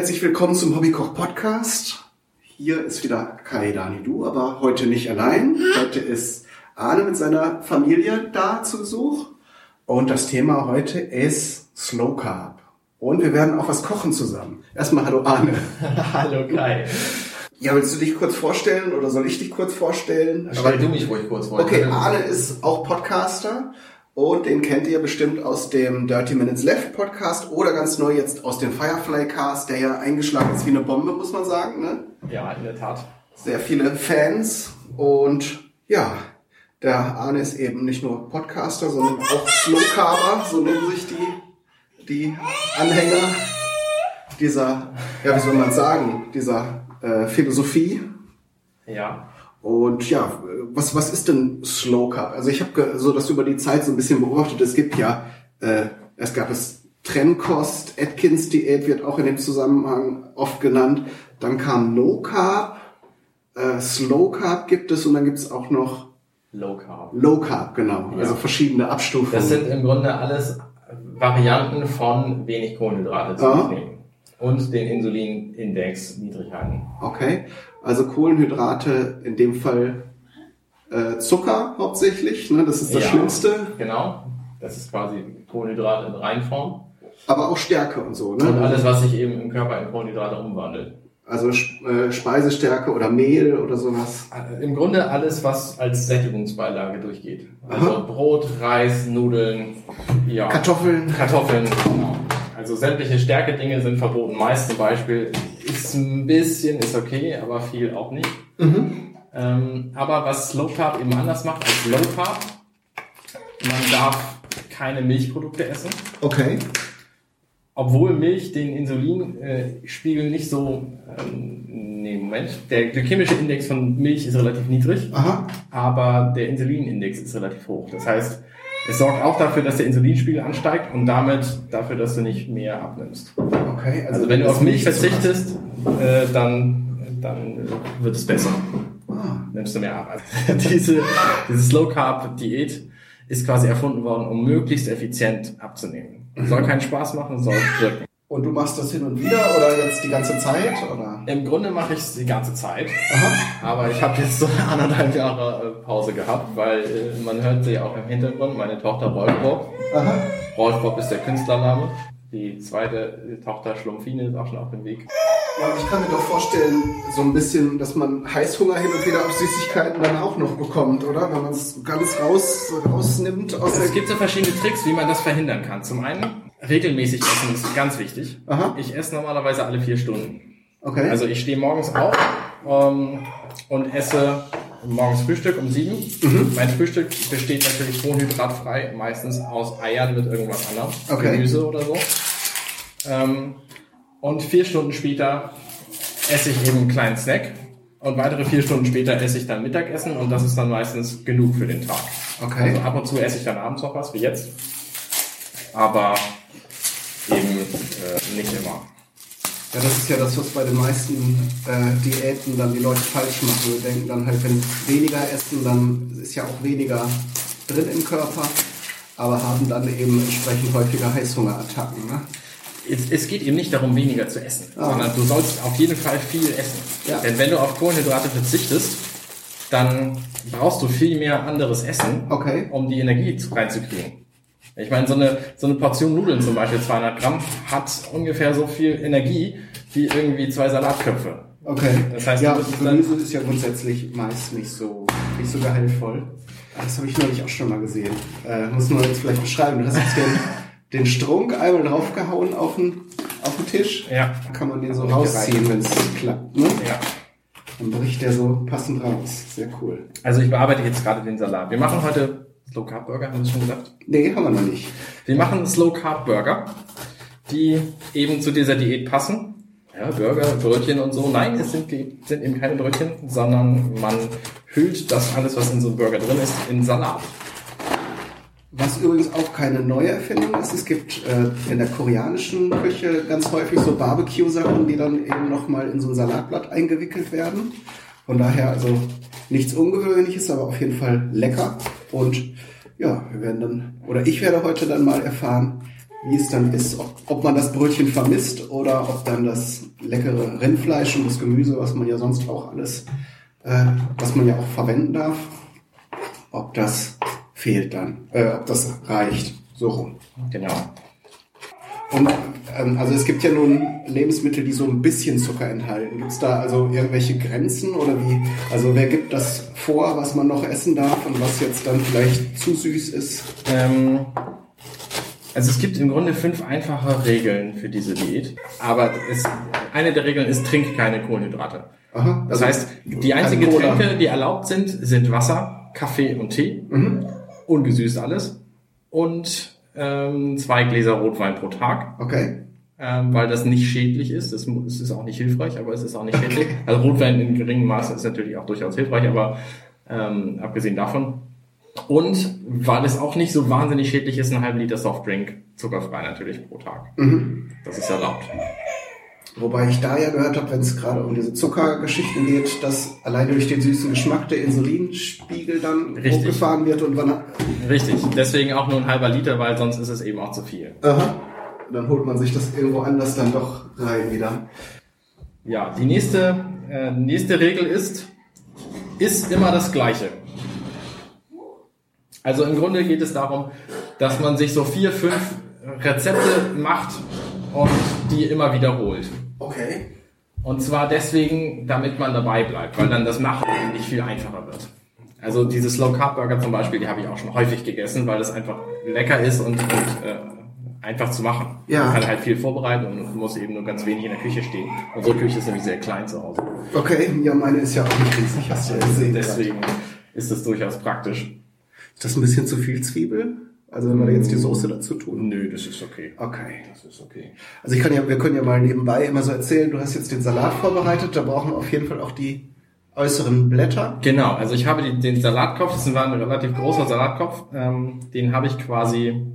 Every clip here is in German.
Herzlich willkommen zum Hobbykoch Podcast. Hier ist wieder Kai Dani Du, aber heute nicht allein. Heute ist Arne mit seiner Familie da zu Besuch. Und das Thema heute ist Slow Carb. Und wir werden auch was kochen zusammen. Erstmal hallo Arne. hallo Kai. Ja, willst du dich kurz vorstellen oder soll ich dich kurz vorstellen? Stell du mich ruhig kurz vor. Okay, Arne ist auch Podcaster und den kennt ihr bestimmt aus dem Dirty Minutes Left Podcast oder ganz neu jetzt aus dem Firefly Cast, der ja eingeschlagen ist wie eine Bombe, muss man sagen. Ne? Ja, in der Tat. Sehr viele Fans und ja, der Arne ist eben nicht nur Podcaster, sondern auch Slow Carver, so nennen sich die, die Anhänger dieser, ja, wie soll man sagen, dieser äh, Philosophie. Ja. Und ja, was, was ist denn Slow Carb? Also ich habe so das über die Zeit so ein bisschen beobachtet. Es gibt ja, äh, es gab es Trennkost, Atkins Diät wird auch in dem Zusammenhang oft genannt. Dann kam No Carb, äh, Slow Carb gibt es und dann gibt es auch noch Low Carb. Low Carb, genau. Ja. Also verschiedene Abstufungen. Das sind im Grunde alles Varianten von wenig Kohlenhydrate zu ah. nehmen und den Insulinindex niedrig halten. Okay, also Kohlenhydrate in dem Fall äh, Zucker hauptsächlich, ne? das ist das ja, Schlimmste. Genau, das ist quasi Kohlenhydrate in Reinform. Aber auch Stärke und so. Ne? Und alles, was sich eben im Körper in Kohlenhydrate umwandelt. Also äh, Speisestärke oder Mehl oder sowas? Äh, Im Grunde alles, was als Sättigungsbeilage durchgeht. Also Aha. Brot, Reis, Nudeln, ja. Kartoffeln. Kartoffeln, genau. Also sämtliche Stärke-Dinge sind verboten. Meist zum Beispiel ist ein bisschen, ist okay, aber viel auch nicht. Mhm. Ähm, aber was Slow Carb eben anders macht als Low Carb, man darf keine Milchprodukte essen. Okay. Obwohl Milch den Insulinspiegel äh, nicht so, ähm, nee, Moment, der glykämische Index von Milch ist relativ niedrig, Aha. aber der Insulinindex ist relativ hoch. Das heißt, es sorgt auch dafür, dass der Insulinspiegel ansteigt und damit dafür, dass du nicht mehr abnimmst. Okay, also, also wenn du auf Milch verzichtest, äh, dann, dann wird es besser. Ah. Nimmst du mehr ab. Also diese, diese Slow Carb Diät ist quasi erfunden worden, um möglichst effizient abzunehmen. Soll keinen Spaß machen, soll wirken. Und du machst das hin und wieder oder jetzt die ganze Zeit? Oder? Im Grunde mache ich es die ganze Zeit. Aha. Aber ich habe jetzt so anderthalb Jahre äh, Pause gehabt, weil äh, man hört sie auch im Hintergrund, meine Tochter Rolfbob. Rolfbob ist der Künstlername. Die zweite Tochter Schlumpfine ist auch schon auf dem Weg. Ja, ich kann mir doch vorstellen, so ein bisschen, dass man Heißhunger hin und wieder auf Süßigkeiten dann auch noch bekommt, oder? Wenn man es ganz raus, rausnimmt aus Es gibt so verschiedene Tricks, wie man das verhindern kann. Zum einen regelmäßig essen ist ganz wichtig. Aha. Ich esse normalerweise alle vier Stunden. Okay. Also ich stehe morgens auf ähm, und esse morgens Frühstück um sieben. Mhm. Mein Frühstück besteht natürlich kohlenhydratfrei, meistens aus Eiern mit irgendwas anderem, okay. Gemüse oder so. Ähm, und vier Stunden später esse ich eben einen kleinen Snack. Und weitere vier Stunden später esse ich dann Mittagessen und das ist dann meistens genug für den Tag. Okay. Also ab und zu esse ich dann abends noch was, wie jetzt. Aber nicht immer. Ja, das ist ja das, was bei den meisten äh, Diäten dann die Leute falsch machen. Wir denken dann halt, wenn weniger essen, dann ist ja auch weniger drin im Körper, aber haben dann eben entsprechend häufiger Heißhungerattacken. Ne? Es, es, geht eben nicht darum, weniger zu essen, ah. sondern du sollst auf jeden Fall viel essen. Ja. Denn wenn du auf Kohlenhydrate verzichtest, dann brauchst du viel mehr anderes Essen, okay. um die Energie reinzukriegen. Ich meine, so eine, so eine Portion Nudeln zum Beispiel, 200 Gramm, hat ungefähr so viel Energie wie irgendwie zwei Salatköpfe. Okay. Das heißt, ja, Gemüse ist ja grundsätzlich meist nicht so, nicht so geheilvoll. Das habe ich neulich auch schon mal gesehen. Äh, muss man jetzt vielleicht beschreiben. Du hast jetzt den, den Strunk einmal draufgehauen auf den, auf den Tisch. Ja. Dann kann man den so rausziehen, wenn es klappt. Ne? Ja. Dann bricht der so passend raus. Sehr cool. Also ich bearbeite jetzt gerade den Salat. Wir machen heute Slow Carb Burger, haben Sie schon gesagt? Nee, haben wir noch nicht. Wir machen Slow Carb Burger, die eben zu dieser Diät passen. Ja, Burger, Brötchen und so. Nein, es sind, sind eben keine Brötchen, sondern man hüllt das alles, was in so einem Burger drin ist, in Salat. Was übrigens auch keine neue Erfindung ist. Es gibt äh, in der koreanischen Küche ganz häufig so Barbecue-Sachen, die dann eben nochmal in so ein Salatblatt eingewickelt werden. Von daher also nichts Ungewöhnliches, aber auf jeden Fall lecker. Und ja, wir werden dann, oder ich werde heute dann mal erfahren, wie es dann ist, ob, ob man das Brötchen vermisst oder ob dann das leckere Rindfleisch und das Gemüse, was man ja sonst auch alles, äh, was man ja auch verwenden darf, ob das fehlt dann, äh, ob das reicht. So rum. Genau. Und ähm, also es gibt ja nun Lebensmittel, die so ein bisschen Zucker enthalten. Gibt es da also irgendwelche Grenzen oder wie? Also wer gibt das vor, was man noch essen darf und was jetzt dann vielleicht zu süß ist? Ähm, also es gibt im Grunde fünf einfache Regeln für diese Diät. Aber es, eine der Regeln ist, trink keine Kohlenhydrate. Aha, Das also- heißt, die einzigen. Getränke, die erlaubt sind, sind Wasser, Kaffee und Tee. Mhm. Ungesüßt alles. Und ähm, zwei Gläser Rotwein pro Tag. Okay. ähm, weil das nicht schädlich ist. Es ist auch nicht hilfreich, aber es ist auch nicht schädlich. Also Rotwein in geringem Maße ist natürlich auch durchaus hilfreich, aber ähm, abgesehen davon. Und weil es auch nicht so wahnsinnig schädlich ist, einen halben Liter Softdrink, zuckerfrei natürlich pro Tag. Mhm. Das ist erlaubt. Wobei ich da ja gehört habe, wenn es gerade um diese Zuckergeschichten geht, dass allein durch den süßen Geschmack der Insulinspiegel dann Richtig. hochgefahren wird und wann Richtig. Deswegen auch nur ein halber Liter, weil sonst ist es eben auch zu viel. aha, dann holt man sich das irgendwo anders dann doch rein wieder. Ja, die nächste, äh, nächste Regel ist, ist immer das Gleiche. Also im Grunde geht es darum, dass man sich so vier, fünf Rezepte macht und die immer wiederholt. Okay. Und zwar deswegen, damit man dabei bleibt, weil dann das Machen nicht viel einfacher wird. Also diese Slow Carb Burger zum Beispiel, die habe ich auch schon häufig gegessen, weil das einfach lecker ist und, und äh, einfach zu machen. Ja. Man kann halt viel vorbereiten und muss eben nur ganz wenig in der Küche stehen. Unsere Küche ist nämlich sehr klein zu Hause. Okay, ja, meine ist ja auch nicht riesig, hast du ja gesehen. Deswegen ist es durchaus praktisch. Ist das ein bisschen zu viel Zwiebel? Also wenn wir da jetzt die Soße dazu tun. Nö, das ist okay. Okay. Das ist okay. Also ich kann ja, wir können ja mal nebenbei immer so erzählen, du hast jetzt den Salat vorbereitet, da brauchen wir auf jeden Fall auch die äußeren Blätter. Genau, also ich habe die, den Salatkopf, das war ein relativ großer Salatkopf, ähm, den habe ich quasi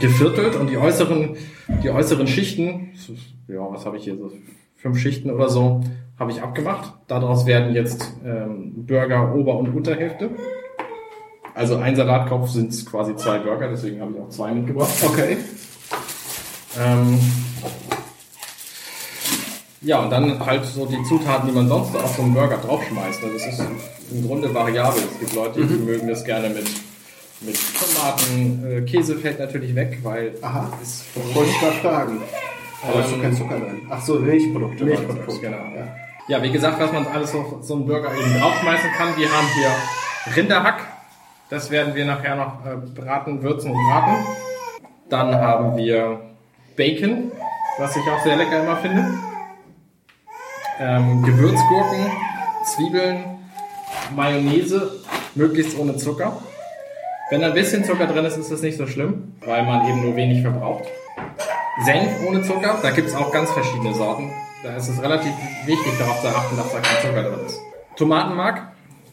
geviertelt und die äußeren, die äußeren Schichten, ja, was habe ich hier so, fünf Schichten oder so, habe ich abgemacht. Daraus werden jetzt ähm, Burger Ober- und Unterhälfte. Also ein Salatkopf sind quasi zwei Burger, deswegen habe ich auch zwei mitgebracht. Okay. Ähm, ja, und dann halt so die Zutaten, die man sonst auf so einen Burger draufschmeißt. Also das ist im Grunde variabel. Es gibt Leute, die mögen das gerne mit, mit Tomaten. Äh, Käse fällt natürlich weg, weil Aha. ist Wollte ich gerade fragen. Aber ist Ähm, doch kein Zucker drin. Ach so, Milchprodukte. Milchprodukte, genau. Ja. Ja, wie gesagt, was man alles auf so einen Burger eben draufschmeißen kann. Wir haben hier Rinderhack. Das werden wir nachher noch äh, braten, würzen und braten. Dann haben wir Bacon, was ich auch sehr lecker immer finde. Ähm, Gewürzgurken, Zwiebeln, Mayonnaise, möglichst ohne Zucker. Wenn ein bisschen Zucker drin ist, ist das nicht so schlimm, weil man eben nur wenig verbraucht. Senf ohne Zucker, da gibt es auch ganz verschiedene Sorten. Da ist es relativ wichtig darauf zu achten, dass da kein Zucker drin ist. Tomatenmark.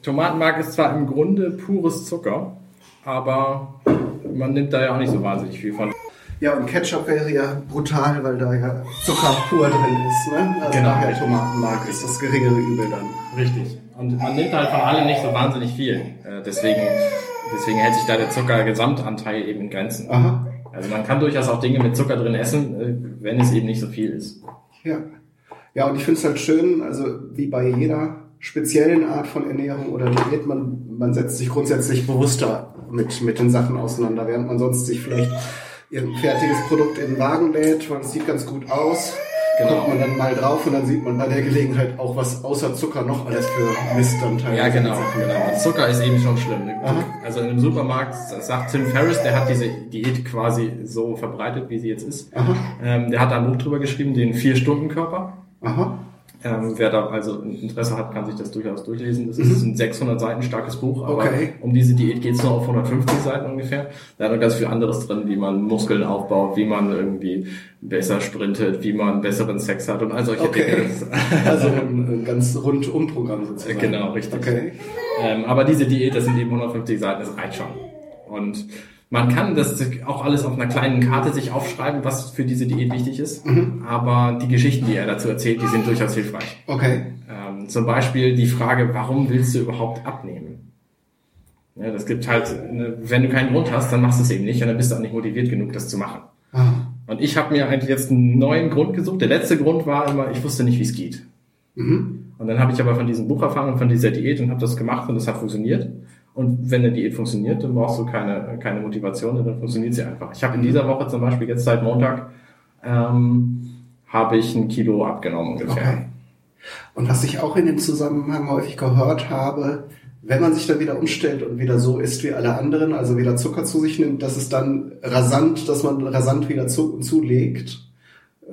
Tomatenmark ist zwar im Grunde pures Zucker, aber man nimmt da ja auch nicht so wahnsinnig viel von. Ja, und Ketchup wäre ja brutal, weil da ja Zucker pur drin ist. Ne? Also Genau. daher Tomatenmark ist das geringere Übel dann. Richtig. Und man nimmt halt von allem nicht so wahnsinnig viel. Äh, deswegen, deswegen hält sich da der Zuckergesamtanteil eben in Grenzen. Aha. Also man kann durchaus auch Dinge mit Zucker drin essen, äh, wenn es eben nicht so viel ist. Ja. Ja, und ich finde es halt schön, also wie bei jeder speziellen Art von Ernährung oder Diät, man, man setzt sich grundsätzlich bewusster mit, mit den Sachen auseinander, während man sonst sich vielleicht irgendein fertiges Produkt in den Wagen lädt, es sieht ganz gut aus. Genau. Guckt man dann mal drauf und dann sieht man bei der Gelegenheit auch, was außer Zucker noch alles für Mist dann teilweise Ja, genau, genau. Zucker ist eben schon schlimm. Aha. Also in einem Supermarkt, sagt Tim Ferriss, der hat diese Diät quasi so verbreitet, wie sie jetzt ist. Ähm, der hat da ein Buch drüber geschrieben, den Vier-Stunden-Körper. aha, Ähm, wer da also Interesse hat, kann sich das durchaus durchlesen. Das ist ein 600 Seiten starkes Buch, aber Mhm. Okay. um diese Diät geht's nur auf 150 Seiten ungefähr. Da hat noch ganz viel anderes drin, wie man Muskeln aufbaut, wie man irgendwie besser sprintet, wie man besseren Sex hat und all solche Okay. Dinge. also ein, ein ganz rundum Programm sozusagen. Genau, richtig. Okay. Ähm, aber diese Diät, das sind eben 150 Seiten, das reicht schon. Und man kann das auch alles auf einer kleinen Karte sich aufschreiben, was für diese Diät wichtig ist. Aber die Geschichten, die er dazu erzählt, die sind durchaus hilfreich. Okay. Ähm, zum Beispiel die Frage, warum willst du überhaupt abnehmen? Ja, das gibt halt, eine, wenn du keinen Grund hast, dann machst du es eben nicht und dann bist du auch nicht motiviert genug, das zu machen. Ah. Und ich habe mir eigentlich jetzt einen neuen Grund gesucht. Der letzte Grund war immer, ich wusste nicht, wie es geht. Mhm. Und dann habe ich aber von diesem Buch erfahren und von dieser Diät und habe das gemacht und es hat funktioniert. Und wenn eine Diät funktioniert, dann brauchst du keine, keine Motivation, dann funktioniert sie einfach. Ich habe in dieser Woche zum Beispiel jetzt seit Montag ähm, habe ich ein Kilo abgenommen ungefähr. Okay. Und was ich auch in dem Zusammenhang häufig gehört habe, wenn man sich dann wieder umstellt und wieder so isst wie alle anderen, also wieder Zucker zu sich nimmt, dass es dann rasant, dass man rasant wieder zu, zulegt.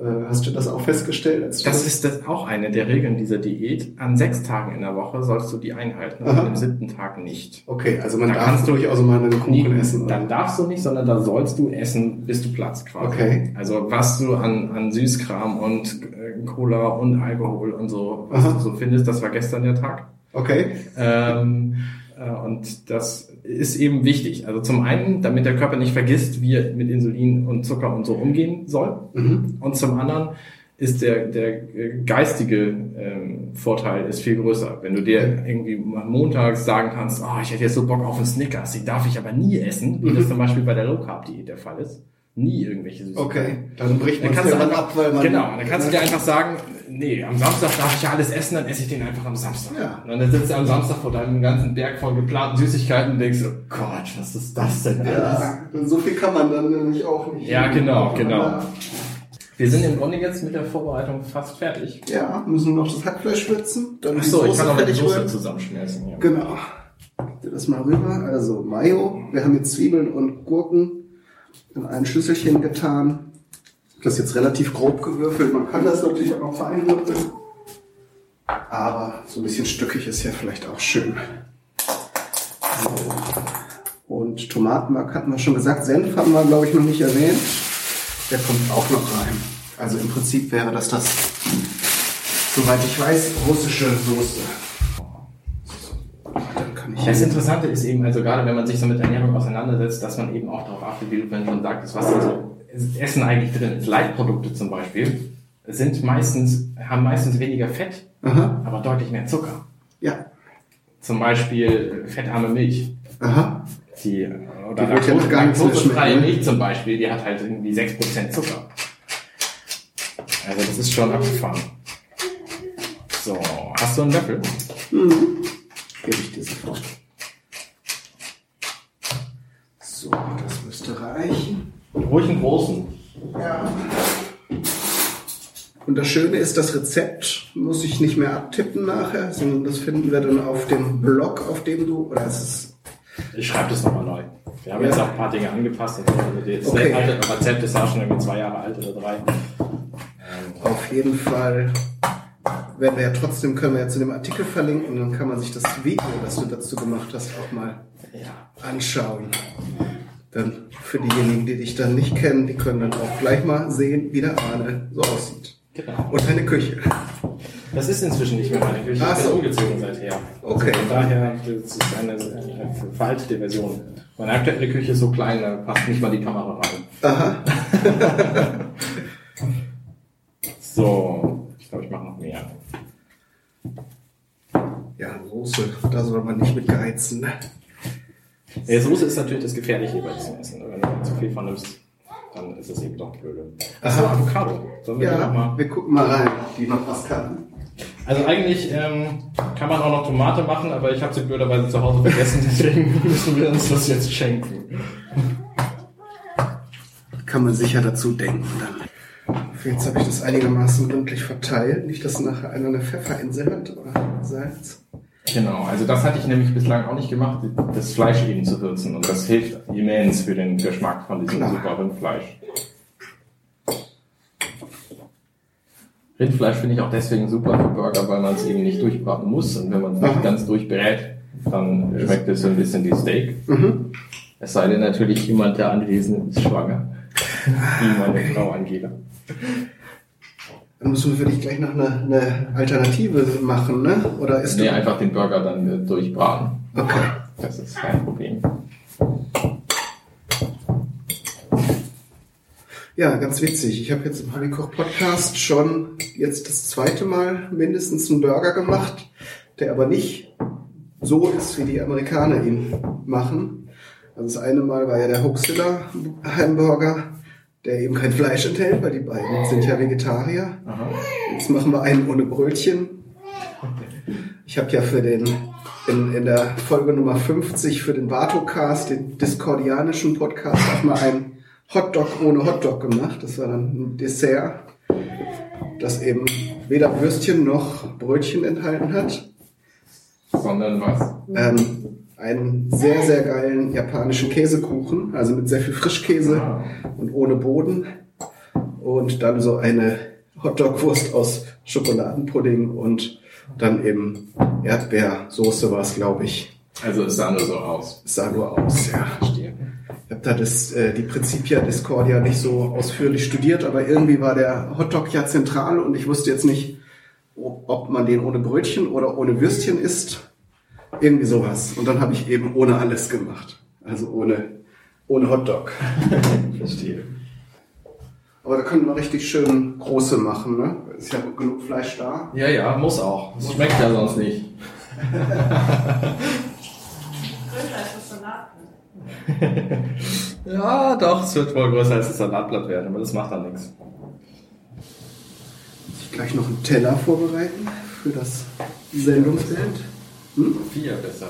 Äh, hast du das auch festgestellt? das, das ist das auch eine der Regeln dieser Diät. An sechs Tagen in der Woche sollst du die einhalten, und am siebten Tag nicht. Okay, also man da darf kannst durchaus mal einen Kuchen nie, essen. Oder? Dann darfst du nicht, sondern da sollst du essen, bis du Platz quasi. Okay. Also was du an, an Süßkram und äh, Cola und Alkohol und so, was Aha. du so findest, das war gestern der Tag. Okay. Ähm, äh, und das ist eben wichtig. Also zum einen, damit der Körper nicht vergisst, wie er mit Insulin und Zucker und so umgehen soll. Mhm. Und zum anderen ist der, der geistige ähm, Vorteil ist viel größer. Wenn du dir irgendwie montags sagen kannst, oh, ich hätte jetzt so Bock auf einen Snickers, den darf ich aber nie essen, wie mhm. das zum Beispiel bei der Low Carb Diät der Fall ist nie irgendwelche Süßigkeiten. Okay, dann bricht man dann es ab, weil man... Genau, dann kannst du dir einfach sagen, nee, am Samstag darf ich ja alles essen, dann esse ich den einfach am Samstag. Ja. Und dann sitzt du am Samstag vor deinem ganzen Berg von geplanten Süßigkeiten und denkst, oh Gott, was ist das denn alles? Ja, so viel kann man dann nämlich auch nicht. Ja, genau, genau. Ja. Wir sind im Grunde jetzt mit der Vorbereitung fast fertig. Ja, müssen noch das Hackfleisch schwitzen. Dann Ach so, ich kann noch die Soße zusammenschmelzen. Ja. Genau. Das mal rüber. Also Mayo. Wir haben jetzt Zwiebeln und Gurken in ein Schüsselchen getan. Das ist jetzt relativ grob gewürfelt. Man kann das natürlich auch noch fein würfeln. Aber so ein bisschen stückig ist ja vielleicht auch schön. So. Und Tomatenmark hatten wir schon gesagt. Senf haben wir, glaube ich, noch nicht erwähnt. Der kommt auch noch rein. Also im Prinzip wäre das das, soweit ich weiß, russische Soße. Das Interessante ist eben, also gerade wenn man sich so mit Ernährung auseinandersetzt, dass man eben auch darauf achtet, wie du vorhin schon sagtest, was also Essen eigentlich drin ist. Leitprodukte zum Beispiel sind meistens, haben meistens weniger Fett, Aha. aber deutlich mehr Zucker. Ja. Zum Beispiel fettarme Milch. Aha. Die, oder die Laktose, laktosefreie ne? Milch zum Beispiel, die hat halt irgendwie 6% Zucker. Also das ist schon abgefahren. So, hast du einen Löffel? Mhm. Gebe ich dir sofort. So, das müsste reichen. Ruhig einen großen. Ja. Und das Schöne ist, das Rezept muss ich nicht mehr abtippen nachher, sondern das finden wir dann auf dem Blog, auf dem du, oder ist es ich schreibe das nochmal neu. Wir haben ja. jetzt auch ein paar Dinge angepasst. Das okay. Rezept ist auch schon irgendwie zwei Jahre alt oder drei. Auf jeden Fall werden wir ja trotzdem, können wir ja zu dem Artikel verlinken, dann kann man sich das Video, das du dazu gemacht hast, auch mal anschauen. Dann für diejenigen, die dich dann nicht kennen, die können dann auch gleich mal sehen, wie der Arne so aussieht. Genau. Und deine Küche. Das ist inzwischen nicht mehr meine Küche. Ach ich bin so. umgezogen seither. Okay. Also von daher das ist eine, eine veraltete Version. Meine aktuelle Küche ist so klein, da passt nicht mal die Kamera rein. Aha. so, ich glaube, ich mache noch mehr. Ja, Soße, da soll man nicht mit geheizen. Ja, Soße ist natürlich das Gefährliche bei diesem Essen. Wenn du zu viel von nimmst, dann ist es eben doch blöde. Achso, Avocado. Sollen wir ja, mal? wir gucken mal rein, die noch was kann. Also eigentlich ähm, kann man auch noch Tomate machen, aber ich habe sie blöderweise zu Hause vergessen, deswegen müssen wir uns das jetzt schenken. Kann man sicher dazu denken dann. Jetzt habe ich das einigermaßen gründlich verteilt. Nicht, dass nachher einer eine Pfefferinsel hat oder Salz. Genau, also das hatte ich nämlich bislang auch nicht gemacht, das Fleisch eben zu würzen. Und das hilft immens für den Geschmack von diesem super Rindfleisch. Rindfleisch finde ich auch deswegen super für Burger, weil man es eben nicht durchbraten muss. Und wenn man es nicht ganz durchbrät, dann schmeckt es so ein bisschen wie Steak. Mhm. Es sei denn natürlich, jemand der Anwesenden ist schwanger. wie meine. Frau Angela. Dann müssen wir dich gleich noch eine, eine Alternative machen, ne? Oder ist nee, einfach den Burger dann äh, durchbraten. Okay. Das ist kein Problem. Ja, ganz witzig. Ich habe jetzt im Honeykoch Podcast schon jetzt das zweite Mal mindestens einen Burger gemacht, der aber nicht so ist, wie die Amerikaner ihn machen. Also das eine Mal war ja der Hoaxilla Hamburger der eben kein Fleisch enthält, weil die beiden sind ja Vegetarier. Aha. Jetzt machen wir einen ohne Brötchen. Ich habe ja für den in, in der Folge Nummer 50 für den Bartocast, den discordianischen Podcast, auch mal einen Hotdog ohne Hotdog gemacht. Das war dann ein Dessert, das eben weder Würstchen noch Brötchen enthalten hat. Sondern was? Ähm, einen sehr, sehr geilen japanischen Käsekuchen, also mit sehr viel Frischkäse Ah. und ohne Boden. Und dann so eine Hotdog-Wurst aus Schokoladenpudding und dann eben Erdbeersoße war es, glaube ich. Also es sah nur so aus. Es sah nur aus, ja. Verstehe. Ich habe da das, äh, die Principia Discordia nicht so ausführlich studiert, aber irgendwie war der Hotdog ja zentral und ich wusste jetzt nicht, ob ob man den ohne Brötchen oder ohne Würstchen isst. Irgendwie sowas. Und dann habe ich eben ohne alles gemacht. Also ohne, ohne Hotdog. Verstehe. Aber da können wir richtig schön große machen, ne? Ist ja genug Fleisch da. Ja, ja, muss auch. Das schmeckt ja sonst nicht. Größer als das Salatblatt. Ja, doch, es wird wohl größer als das Salatblatt werden, aber das macht dann nichts. Muss ich gleich noch einen Teller vorbereiten für das Sendungsbild. Hm? Vier besser.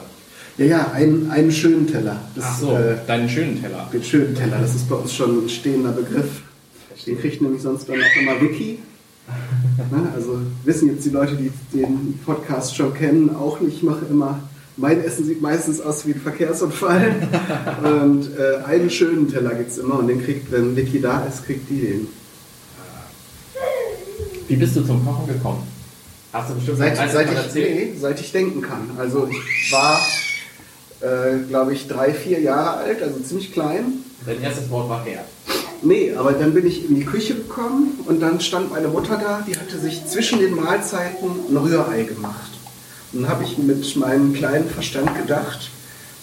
Ja, ja, einen, einen schönen Teller. Das, Ach so, äh, deinen schönen Teller. Den schönen Teller, das ist bei uns schon ein stehender Begriff. Den kriegt nämlich sonst dann auch immer Wiki. Ne, Also wissen jetzt die Leute, die den Podcast schon kennen, auch nicht. Ich mache immer, mein Essen sieht meistens aus wie ein Verkehrsunfall. Und äh, einen schönen Teller gibt's immer und den kriegt, wenn Wiki da ist, kriegt die den. Wie bist du zum Kochen gekommen? Hast du bestimmt Seit, seit, ich, nee, seit ich denken kann. Also ich war, äh, glaube ich, drei, vier Jahre alt, also ziemlich klein. Dein erstes Wort war Herd. Nee, aber dann bin ich in die Küche gekommen und dann stand meine Mutter da, die hatte sich zwischen den Mahlzeiten ein Rührei gemacht. Und dann habe ich mit meinem kleinen Verstand gedacht,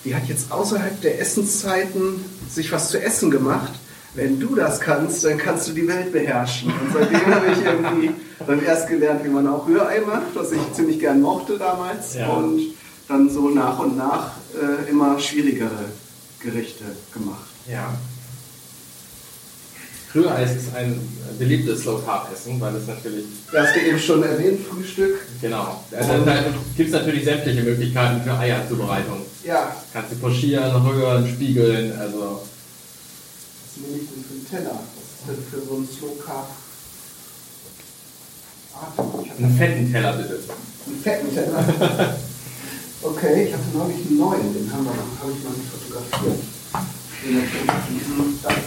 die hat jetzt außerhalb der Essenszeiten sich was zu essen gemacht. Wenn du das kannst, dann kannst du die Welt beherrschen. Und seitdem habe ich irgendwie dann erst gelernt, wie man auch Rührei macht, was ich ziemlich gern mochte damals. Ja. Und dann so nach und nach äh, immer schwierigere Gerichte gemacht. Ja. Rührei ist ein beliebtes Low-Carb-Essen, weil es natürlich, Du hast du eben schon erwähnt, Frühstück. genau, also da gibt es natürlich sämtliche Möglichkeiten für Eierzubereitung. Ja, Kannst du pochieren, rühren, spiegeln, also nehme ich denn für einen Teller? Was ist denn für so einen Slow Carb? Ich hatte einen fetten Teller bitte. einen fetten Teller. Okay, ich hatte neulich einen neuen, den haben wir noch, habe ich noch nicht fotografiert. Den habe ich in diesem Danzer.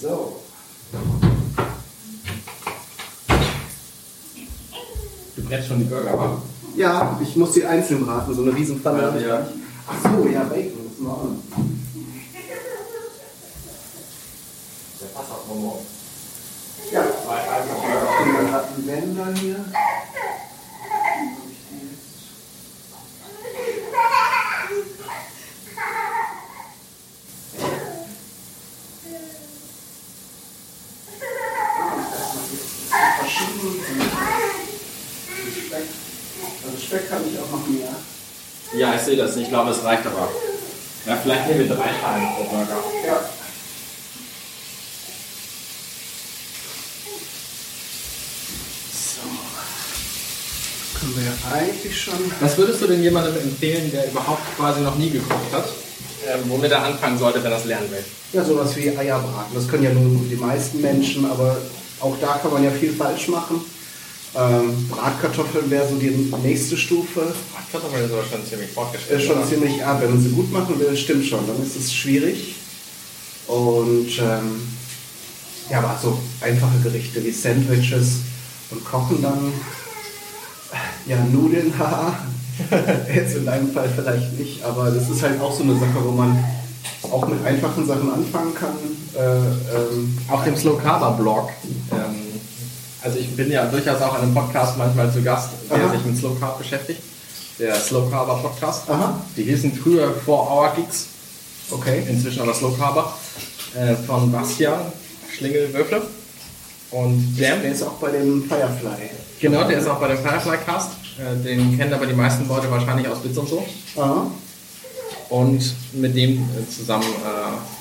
So. Du brätst schon die Burger warm. Ja, ich muss die einzeln braten, so eine Riesenpfanne. Ja, ja. Ach so, ja, Bacon, das machen wir auch. Der passt auch morgen. Ja, bin gerade die Wände hier. Wo hab ich die jetzt? Verschieden. Speck. Also Speck habe ich auch noch mehr. Ja, ich sehe das. Ich glaube, es reicht aber. Ja, vielleicht nehmen wir drei Teile pro Burger. Ja. So. Können wir ja eigentlich schon. Was würdest du denn jemandem empfehlen, der überhaupt quasi noch nie gekocht hat, ähm, womit er anfangen sollte, wenn er es lernen will? Ja, sowas wie Eierbraten. Das können ja nun die meisten Menschen, aber auch da kann man ja viel falsch machen. Ähm, Bratkartoffeln wäre so die nächste Stufe. Kartoffeln ist aber schon ziemlich fortgeschritten. Ist schon oder? ziemlich, ja, wenn man sie gut machen will, stimmt schon, dann ist es schwierig. Und ähm, ja, aber so einfache Gerichte wie Sandwiches und Kochen dann, ja, Nudeln, haha. Jetzt in deinem Fall vielleicht nicht, aber das ist halt auch so eine Sache, wo man auch mit einfachen Sachen anfangen kann. Äh, ähm, Auf dem Slow Carber Blog. Ähm, also ich bin ja durchaus auch in einem Podcast manchmal zu Gast, der Aha. sich mit Slow Carb beschäftigt. Der Slow Carber Podcast. Aha. Die hießen früher 4 Hour Gigs, okay. inzwischen aber Slow Carber. Äh, von Bastian Schlingel-Würfle. Und der, Der ist auch bei dem Firefly. genau, der ist auch bei dem Firefly Cast. Äh, Den kennen aber die meisten Leute wahrscheinlich aus Bits und so. Aha. Und mit dem äh, zusammen äh,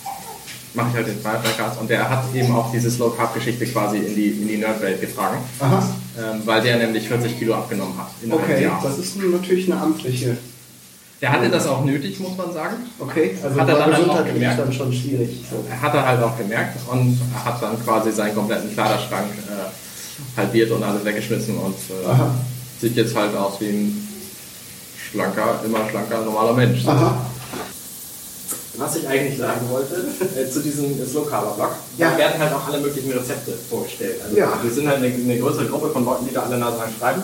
mache ich halt den Firefly Cast. Und der hat eben auch diese Slow Carb Geschichte quasi in die, in die Nerdwelt getragen. Ähm, weil der nämlich 40 Kilo abgenommen hat in einem Okay, Jahr. das ist natürlich eine amtliche. Der hatte das auch nötig, muss man sagen. Okay, also Hat er dann halt auch gemerkt? dann schon schwierig. So. Hat er halt auch gemerkt und hat dann quasi seinen kompletten Kleiderschrank äh, halbiert und alles weggeschmissen und äh, sieht jetzt halt aus wie ein schlanker, immer schlanker, normaler Mensch. Aha. Was ich eigentlich sagen wollte, äh, zu diesem Slow Carber Blog, Ja. da werden halt auch alle möglichen Rezepte vorgestellt. Also Ja. wir sind halt eine, eine größere Gruppe von Leuten, die da alle nah dran schreiben.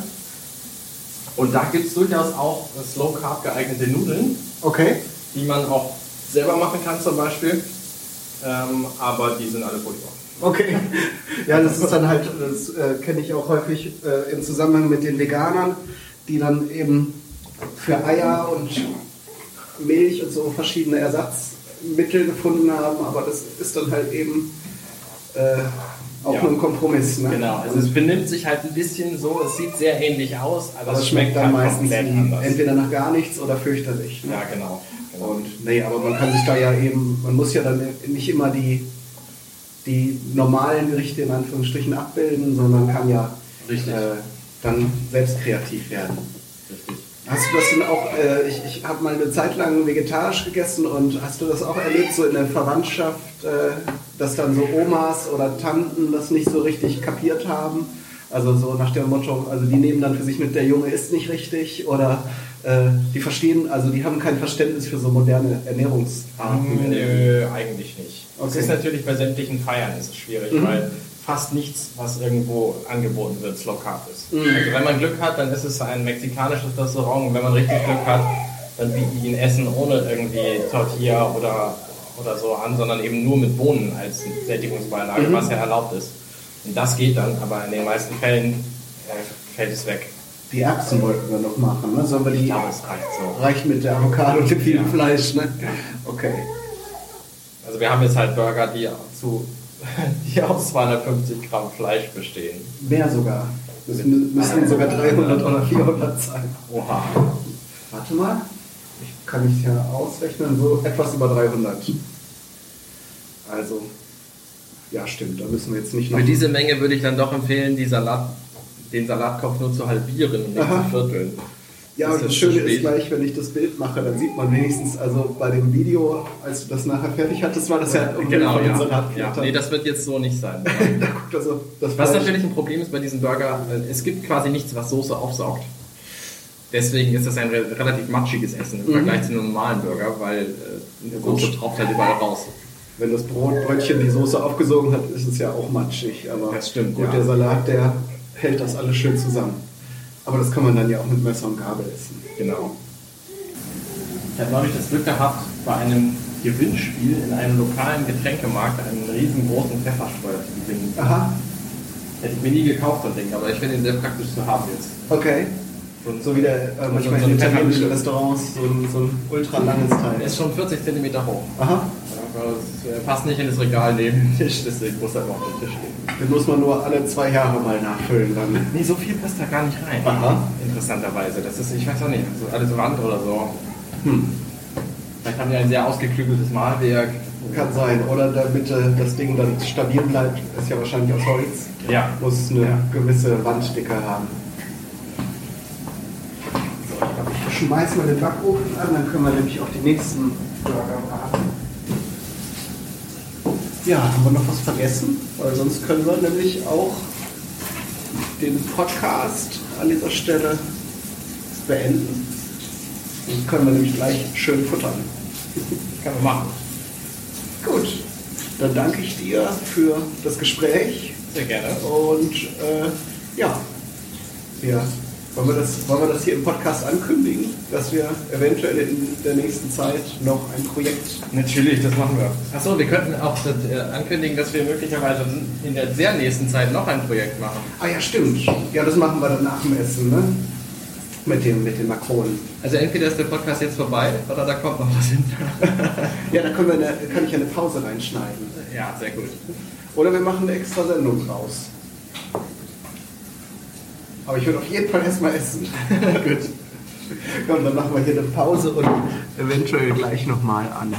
Und da gibt es durchaus auch Slow Carb geeignete Nudeln, Okay. die man auch selber machen kann zum Beispiel. Ähm, aber die sind alle furchtbar. Okay. Ja, das ist dann halt, das äh, kenne ich auch häufig äh, im Zusammenhang mit den Veganern, die dann eben für Eier und Milch und so verschiedene Ersatzmittel gefunden haben, aber das ist dann halt eben äh, auch Ja. nur ein Kompromiss. Ne? Genau, also es benimmt sich halt ein bisschen so, es sieht sehr ähnlich aus, aber, aber es schmeckt dann halt meistens anders. entweder nach gar nichts oder fürchterlich. Ne? Ja, genau. genau. Und nee, aber man kann sich da ja eben, man muss ja dann nicht immer die, die normalen Gerichte in Anführungsstrichen abbilden, sondern kann ja äh, dann selbst kreativ werden. Richtig. Hast du das denn auch, äh, ich, ich habe mal eine Zeit lang vegetarisch gegessen und hast du das auch erlebt, so in der Verwandtschaft, äh, dass dann so Omas oder Tanten das nicht so richtig kapiert haben? Also so nach dem Motto, also die nehmen dann für sich mit, der Junge ist nicht richtig oder äh, die verstehen, also die haben kein Verständnis für so moderne Ernährungsarten. Nö, eigentlich nicht. Es Okay. ist natürlich bei sämtlichen Feiern ist es schwierig, Mhm. weil fast nichts, was irgendwo angeboten wird, Carb ist. Mhm. Also wenn man Glück hat, dann ist es ein mexikanisches Restaurant und wenn man richtig Glück hat, dann bieten die ein Essen ohne irgendwie Tortilla oder, oder so an, sondern eben nur mit Bohnen als Sättigungsbeilage, Mhm. was ja erlaubt ist. Und das geht dann, aber in den meisten Fällen äh, fällt es weg. Die Erbsen wollten wir noch machen, ne? Sollen wir Ich die glaube, es reicht so. reicht mit der Avocado und dem vielen Ja. Fleisch, ne? Okay. Also wir haben jetzt halt Burger, die, zu, die aus 250 Gramm Fleisch bestehen. Mehr sogar. Das mü- müssen sogar 300 oder 400 sein. Oha. Warte mal, ich kann mich ja ausrechnen, so etwas über 300. Also, ja stimmt, da müssen wir jetzt nicht noch... Für diese Menge würde ich dann doch empfehlen, Salat, den Salatkopf nur zu halbieren und nicht Aha. zu vierteln. Ja, und das jetzt Schöne ist gleich, wenn ich das Bild mache, dann sieht man wenigstens, also bei dem Video, als du das nachher fertig hattest, war das ja Genau, ja. ja. Salatblättern. Nee, das wird jetzt so nicht sein. also das Was natürlich ein Problem ist bei diesem Burger, äh, es gibt quasi nichts, was Soße aufsaugt. Deswegen ist das ein re relativ matschiges Essen im Mhm. Vergleich zu einem normalen Burger, weil äh, eine Soße tropft halt überall raus. Wenn das Brot, Brötchen die Soße aufgesogen hat, ist es ja auch matschig. Aber Das stimmt, gut, ja. der Salat, der hält das alles schön zusammen. Aber das kann man dann ja auch mit Messer und Gabel essen. Genau. Ich habe neulich das Glück gehabt, bei einem Gewinnspiel in einem lokalen Getränkemarkt einen riesengroßen Pfefferstreuer zu gewinnen. Aha, Hätte ich mir nie gekauft, ein Ding, aber ich finde ihn sehr praktisch zu haben jetzt. okay. So ein- So wie der, äh, manchmal so in italienischen. Restaurants, so ein, so ein ultra langes Der Teil. ist schon 40 cm hoch. Aha, Es äh, passt nicht in das Regal neben dem Tisch, deswegen muss er immer auf dem Tisch stehen. den muss man nur alle zwei Jahre mal nachfüllen dann. Nee, so viel passt da gar nicht rein. Aha. Interessanterweise. Das ist, ich weiß auch nicht, so alles Rand oder so. Hm. Vielleicht haben die ein sehr ausgeklügeltes Malwerk. Kann sein. Oder damit äh, das Ding dann stabil bleibt, ist ja wahrscheinlich aus Holz, Ja. muss es eine Ja. gewisse Wanddicke haben. So, ich glaube, ich schmeiß mal den Backofen an, dann können wir nämlich auch die nächsten Burger braten. Ja, haben wir noch was vergessen? Weil sonst können wir nämlich auch den Podcast an dieser Stelle beenden. Dann können wir nämlich gleich schön futtern. Kann man machen. Gut, dann danke ich dir für das Gespräch Sehr gerne. und äh, ja, wir, wollen, wir das, wollen wir das hier im Podcast ankündigen, dass wir eventuell in der nächsten Zeit noch ein Projekt. Natürlich, das machen wir. Achso, wir könnten auch das, äh, ankündigen, dass wir möglicherweise in der sehr nächsten Zeit noch ein Projekt machen. Ah ja, stimmt. Ja, das machen wir dann nach dem Essen, ne? Mit dem, mit den Makronen. Also entweder ist der Podcast jetzt vorbei oder da kommt noch was hinterher. Ja, da können wir eine, kann ich eine Pause reinschneiden. ja, sehr gut. Oder wir machen eine extra Sendung raus. Aber ich würde auf jeden Fall erstmal essen. Gut. Komm, dann machen wir hier eine Pause und eventuell gleich nochmal an.